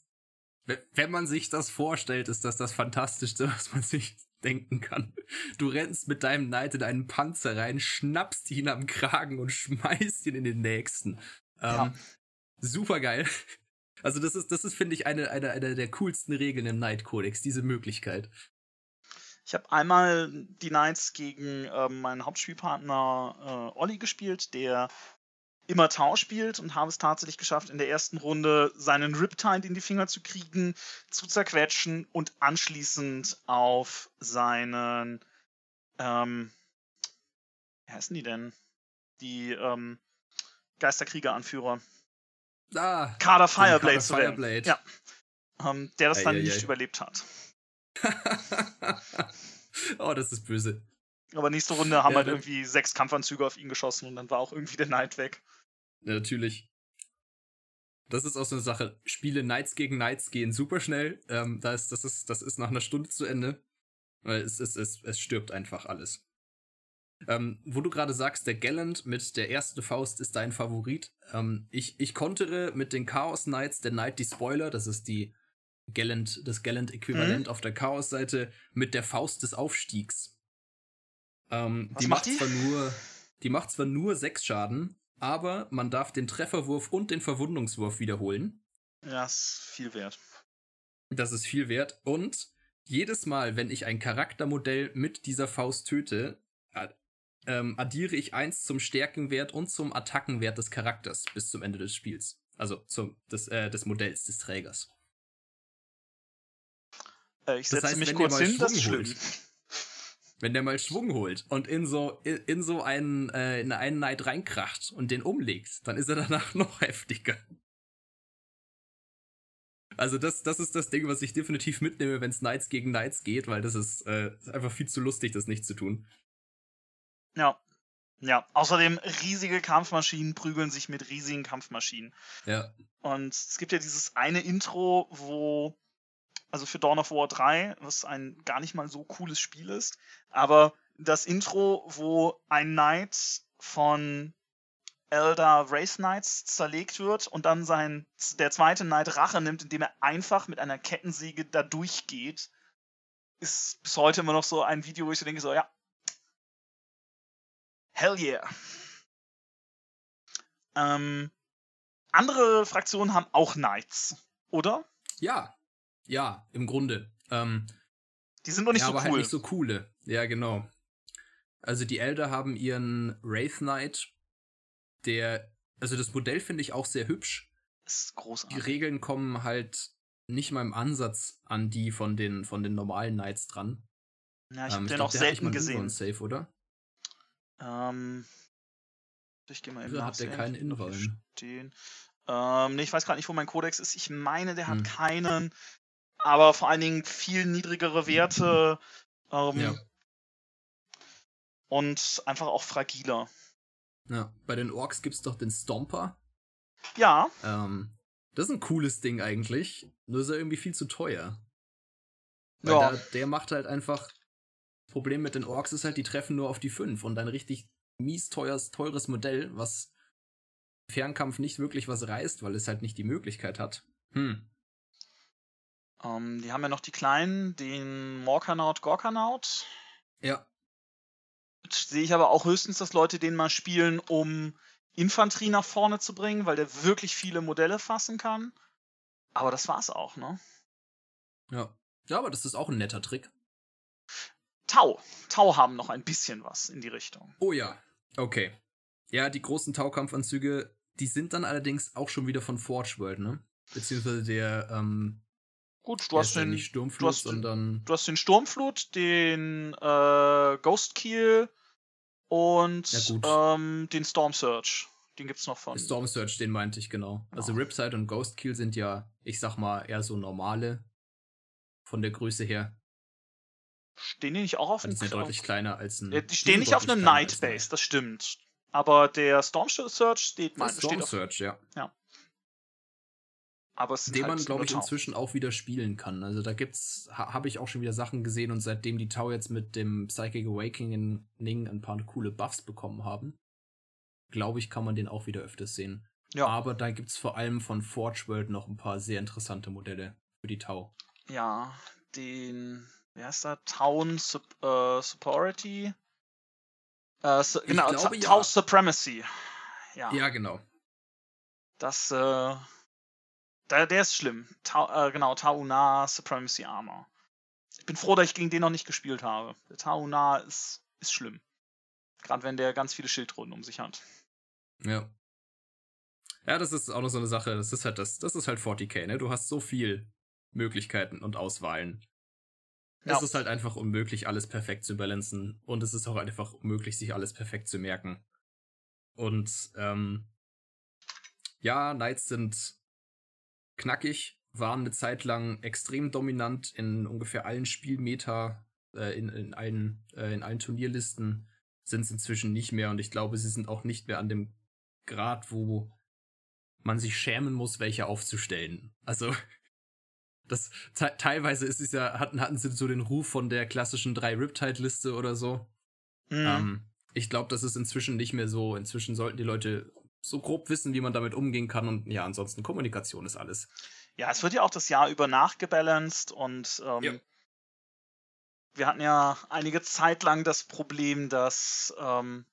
wenn man sich das vorstellt, ist das das Fantastischste, was man sich denken kann. Du rennst mit deinem Knight in einen Panzer rein, schnappst ihn am Kragen und schmeißt ihn in den nächsten. Ähm, ja. Super geil. Also das ist, das ist, finde ich, eine, eine, eine der coolsten Regeln im Knight Codex, diese Möglichkeit. Ich habe einmal die Knights gegen ähm, meinen Hauptspielpartner äh, Olli gespielt, der immer Tau spielt und habe es tatsächlich geschafft, in der ersten Runde seinen Riptide in die Finger zu kriegen, zu zerquetschen und anschließend auf seinen, ähm, wie heißen die denn? Die ähm, Geisterkrieger-Anführer. Ah, Kader Fireblade zu Fireblade. Ja. Ähm, der das ei, dann ei, nicht ei. überlebt hat. oh, das ist böse. Aber nächste Runde haben ja, halt irgendwie sechs Kampfanzüge auf ihn geschossen und dann war auch irgendwie der Knight weg. Ja, natürlich. Das ist auch so eine Sache. Spiele Knights gegen Knights gehen super schnell. Ähm, da ist, das, ist, das ist nach einer Stunde zu Ende. Weil es, es, es, es stirbt einfach alles. Ähm, wo du gerade sagst, der Gallant mit der ersten Faust ist dein Favorit. Ähm, ich, ich kontere mit den Chaos Knights, der Knight die Spoiler, das ist die Gallant, das Gallant-Äquivalent mhm. auf der Chaos-Seite, mit der Faust des Aufstiegs. Ähm, die macht, macht die? zwar nur, die macht zwar nur sechs Schaden, aber man darf den Trefferwurf und den Verwundungswurf wiederholen. Ja, ist viel wert. Das ist viel wert. Und jedes Mal, wenn ich ein Charaktermodell mit dieser Faust töte, ähm, addiere ich eins zum Stärkenwert und zum Attackenwert des Charakters bis zum Ende des Spiels. Also zum, des, äh, des Modells des Trägers. Äh, ich setze das heißt, mich kurz hin, das ist schlimm wenn der mal Schwung holt und in so in so einen äh, in einen Knight reinkracht und den umlegt, dann ist er danach noch heftiger. Also das das ist das Ding, was ich definitiv mitnehme, wenn es Knights gegen Knights geht, weil das ist, äh, ist einfach viel zu lustig, das nicht zu tun. Ja. Ja, außerdem riesige Kampfmaschinen prügeln sich mit riesigen Kampfmaschinen. Ja. Und es gibt ja dieses eine Intro, wo, also für Dawn of War 3, was ein gar nicht mal so cooles Spiel ist, aber das Intro, wo ein Knight von Elder Race Knights zerlegt wird und dann sein, der zweite Knight Rache nimmt, indem er einfach mit einer Kettensäge da durchgeht, ist bis heute immer noch so ein Video, wo ich so denke, so, ja, hell yeah. Ähm, andere Fraktionen haben auch Knights, oder? Ja, ja, im Grunde. Ähm, die sind noch nicht ja, so aber cool. Halt nicht so coole. Ja, genau. Also die Elder haben ihren Wraith Knight, der, also das Modell finde ich auch sehr hübsch. Das ist großartig. Die Regeln kommen halt nicht mal im Ansatz an die von den, von den normalen Knights dran. Ja, ich ähm, habe den glaub, auch nicht selten gesehen. Safe, oder? Ähm, ich gehe mal eben Oder hat der keinen? Stehen. Ähm, nee, ich weiß gerade nicht, wo mein Codex ist. Ich meine, der hat Hm. keinen, aber vor allen Dingen viel niedrigere Werte ähm, Ja. und einfach auch fragiler. Ja. Bei den Orks gibt's doch den Stomper. Ja, Ähm, das ist ein cooles Ding eigentlich. Nur ist er irgendwie viel zu teuer. Weil Ja. da, der macht halt einfach. Das Problem mit den Orks ist halt, die treffen nur auf die 5 und ein richtig mies teures, teures Modell, was im Fernkampf nicht wirklich was reißt, weil es halt nicht die Möglichkeit hat. Hm. Ähm, die haben ja noch die kleinen, den Morkanaut, Gorkanaut. Ja. Sehe ich aber auch höchstens, dass Leute den mal spielen, um Infanterie nach vorne zu bringen, weil der wirklich viele Modelle fassen kann. Aber das war's auch, ne? Ja. Ja, aber das ist auch ein netter Trick. Tau. Tau haben noch ein bisschen was in die Richtung. Oh ja. Okay. Ja, die großen Taukampfanzüge, die sind dann allerdings auch schon wieder von Forge World, ne? Beziehungsweise der, ähm, Gut, du hast ja den, Sturmflut, du hast du hast den Sturmflut, den äh, Ghost Keel und Ja, ähm, den Storm Surge. Den gibt's noch von. Storm Surge, den meinte ich genau. Also Genau. Riptide und Ghost Kill sind ja, ich sag mal, eher so normale von der Größe her. Stehen die nicht auch auf Die dem sind ja deutlich kleiner als ein. Ja, die stehen nicht auf einem Night Base, das stimmt. Aber der Storm Surge steht, mein, Das Storm steht auf. Surge, ja. Aber es sind Den halt man, glaube ich, inzwischen auch wieder spielen kann. Also da gibt's, ha, habe ich auch schon wieder Sachen gesehen und seitdem die Tau jetzt mit dem Psychic Awakening ein paar coole Buffs bekommen haben, glaube ich, kann man den auch wieder öfters sehen. Ja. Aber da gibt's vor allem von Forge World noch ein paar sehr interessante Modelle für die Tau. Ja, den, wie heißt der? Town Sup äh, Superiority? Äh, su Ich genau, glaube, Ta- Tau ja. Supremacy. Ja, Ja, genau. das, äh, der, der ist schlimm. Tau, äh, genau, Tauna Supremacy Armor. Ich bin froh, dass ich gegen den noch nicht gespielt habe. Der Tauna ist, ist schlimm. Gerade wenn der ganz viele Schildrunden um sich hat. Ja. Ja, das ist auch noch so eine Sache. Das ist halt das, das ist halt 40k, ne? Du hast so viel Möglichkeiten und Auswahlen. Ja. Es ist halt einfach unmöglich, alles perfekt zu balancen. Und es ist auch einfach unmöglich, sich alles perfekt zu merken. Und, ähm, ja, Knights sind knackig, waren eine Zeit lang extrem dominant in ungefähr allen Spielmeta, äh, in, in, allen, äh, in allen Turnierlisten, sind es inzwischen nicht mehr. Und ich glaube, sie sind auch nicht mehr an dem Grad, wo man sich schämen muss, welche aufzustellen. Also, das te teilweise ist es ja, hatten, hatten sie so den Ruf von der klassischen drei Riptide-Liste oder so. Mhm. Ähm, ich glaube, das ist inzwischen nicht mehr so. Inzwischen sollten die Leute so grob wissen, wie man damit umgehen kann. Und ja, ansonsten Kommunikation ist alles. Ja, es wird ja auch das Jahr über nachgebalanced und ähm, Ja. wir hatten ja einige Zeit lang das Problem, dass ähm,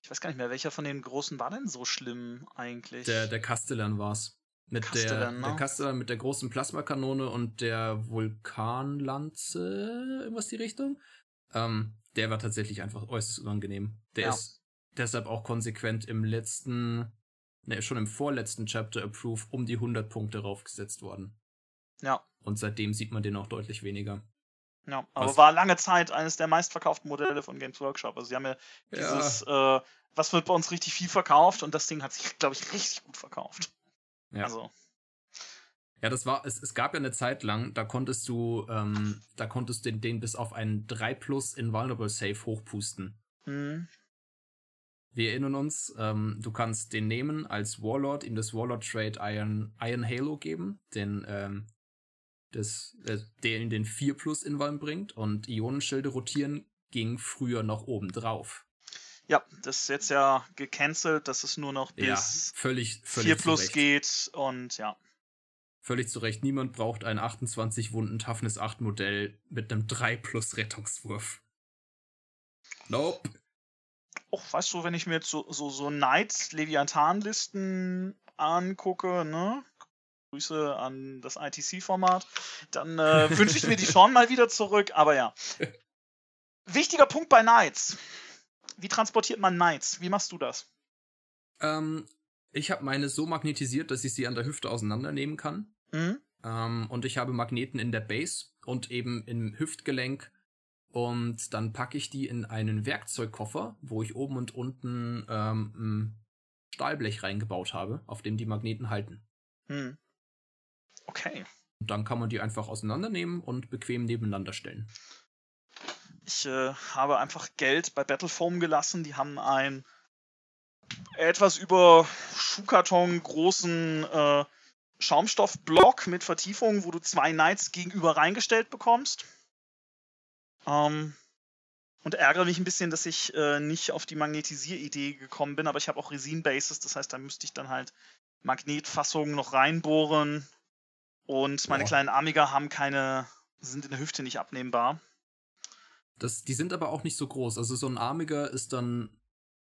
ich weiß gar nicht mehr, welcher von den großen war denn so schlimm eigentlich? Der, der Castellan war's. Mit der, Castellan, ne? der Castellan mit der großen Plasmakanone und der Vulkanlanze, irgendwas die Richtung. Ähm, der war tatsächlich einfach äußerst unangenehm. Der Ja. ist deshalb auch konsequent im letzten, ne, schon im vorletzten Chapter Approve um die 100 Punkte raufgesetzt worden. ja, Und seitdem sieht man den auch deutlich weniger. ja, aber Was- war lange Zeit eines der meistverkauften Modelle von Games Workshop. Also sie haben ja dieses, äh, was wird bei uns richtig viel verkauft und das Ding hat sich, glaube ich, richtig gut verkauft. ja. Also, Ja, das war, es, es gab ja eine Zeit lang, da konntest du, ähm, da konntest du den, den bis auf einen 3 Plus Invulnerable Save hochpusten. hm, wir erinnern uns, ähm, du kannst den nehmen als Warlord, ihm das Warlord-Trade Iron, Iron Halo geben, den, ähm, das, äh, der in den 4 Plus Invalm bringt und Ionenschilde rotieren ging früher noch oben drauf. Ja, das ist jetzt ja gecancelt, dass es nur noch bis Ja, völlig, völlig 4 plus zurecht. geht und ja. Völlig zu Recht. Niemand braucht ein 28 Wunden Toughness 8 Modell mit einem 3 plus Rettungswurf. Nope. Auch, weißt du, wenn ich mir jetzt so, so, so Knight-Leviathan-Listen angucke, ne? Grüße an das ITC-Format, dann äh, wünsche ich mir die schon mal wieder zurück, aber ja. Wichtiger Punkt bei Knights. Wie transportiert man Knights? Wie machst du das? Ähm, ich habe meine so magnetisiert, dass ich sie an der Hüfte auseinandernehmen kann. Hm? Ähm, und ich habe Magneten in der Base und eben im Hüftgelenk. Und dann packe ich die in einen Werkzeugkoffer, wo ich oben und unten ähm, Stahlblech reingebaut habe, auf dem die Magneten halten. Hm. Okay. Und dann kann man die einfach auseinandernehmen und bequem nebeneinander stellen. Ich äh, habe einfach Geld bei Battlefoam gelassen. Die haben einen etwas über Schuhkarton großen äh, Schaumstoffblock mit Vertiefung, wo du zwei Knights gegenüber reingestellt bekommst. Ähm, und ärgere mich ein bisschen, dass ich äh, nicht auf die Magnetisier-Idee gekommen bin, aber ich habe auch Resin-Bases, das heißt, da müsste ich dann halt Magnetfassungen noch reinbohren. Und meine Boah. kleinen Amiga haben keine, sind in der Hüfte nicht abnehmbar. Das, die sind aber auch nicht so groß. Also so ein armiger ist dann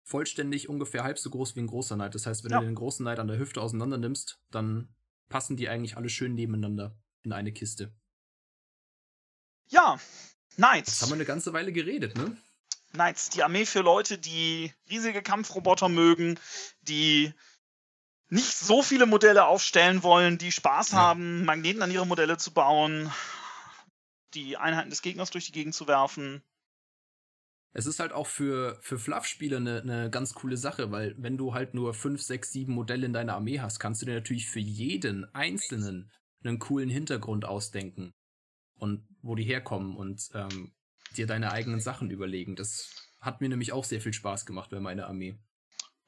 vollständig ungefähr halb so groß wie ein großer Knight. Das heißt, wenn Ja. du den großen Knight an der Hüfte auseinander nimmst, dann passen die eigentlich alle schön nebeneinander in eine Kiste. Ja, Knights. haben wir eine ganze Weile geredet, ne? Knights, die Armee für Leute, die riesige Kampfroboter mögen, die nicht so viele Modelle aufstellen wollen, die Spaß Ja. haben, Magneten an ihre Modelle zu bauen, die Einheiten des Gegners durch die Gegend zu werfen. Es ist halt auch für, für Fluff-Spieler eine ne ganz coole Sache, weil wenn du halt nur 5, 6, 7 Modelle in deiner Armee hast, kannst du dir natürlich für jeden einzelnen einen coolen Hintergrund ausdenken. Und wo die herkommen und ähm, dir deine eigenen Sachen überlegen. Das hat mir nämlich auch sehr viel Spaß gemacht bei meiner Armee.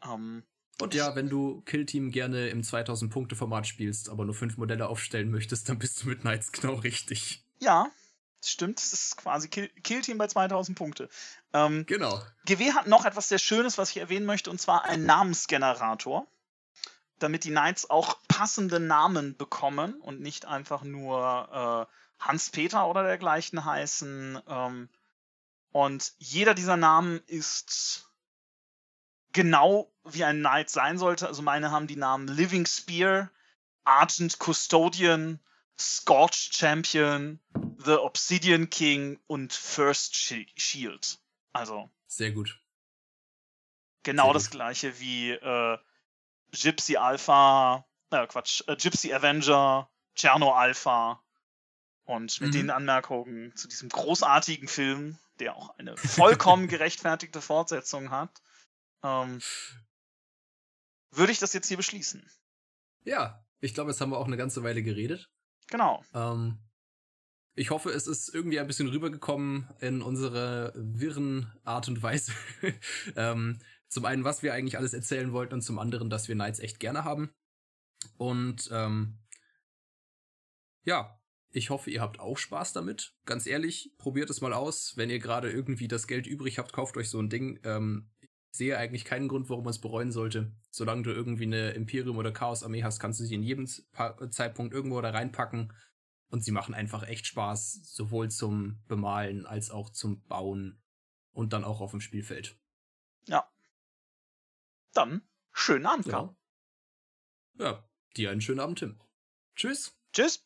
Ähm, Und ja, wenn du Killteam gerne im 2000-Punkte-Format spielst, aber nur fünf Modelle aufstellen möchtest, dann bist du mit Knights genau richtig. ja, das stimmt. Das ist quasi Kill Killteam bei 2000 Punkte. Ähm, Genau. GW hat noch etwas sehr Schönes, was ich erwähnen möchte, und zwar einen Namensgenerator, damit die Knights auch passende Namen bekommen und nicht einfach nur äh, Hans-Peter oder dergleichen heißen. Ähm, und jeder dieser Namen ist genau wie ein Knight sein sollte. Also meine haben die Namen Living Spear, Argent Custodian, Scorched Champion, The Obsidian King und First Shi- Shield. Also Sehr gut. genau Sehr das gut. gleiche wie äh, Gypsy Alpha, äh, Quatsch, äh, Gypsy Avenger, Cherno Alpha. Und mit Mhm. den Anmerkungen zu diesem großartigen Film, der auch eine vollkommen gerechtfertigte Fortsetzung hat, ähm, würde ich das jetzt hier beschließen. Ja, ich glaube, jetzt haben wir auch eine ganze Weile geredet. Genau. Ähm, ich hoffe, es ist irgendwie ein bisschen rübergekommen in unsere wirren Art und Weise. ähm, zum einen, was wir eigentlich alles erzählen wollten und zum anderen, dass wir Knights echt gerne haben. Und ähm, ja, ich hoffe, ihr habt auch Spaß damit. Ganz ehrlich, probiert es mal aus. Wenn ihr gerade irgendwie das Geld übrig habt, kauft euch so ein Ding. Ähm, ich sehe eigentlich keinen Grund, warum man es bereuen sollte. Solange du irgendwie eine Imperium- oder Chaos-Armee hast, kannst du sie in jedem Zeitpunkt irgendwo da reinpacken. Und sie machen einfach echt Spaß, sowohl zum Bemalen als auch zum Bauen und dann auch auf dem Spielfeld. Ja. Dann schönen Abend, Karl. Ja. Ja, dir einen schönen Abend, Tim. Tschüss. Tschüss.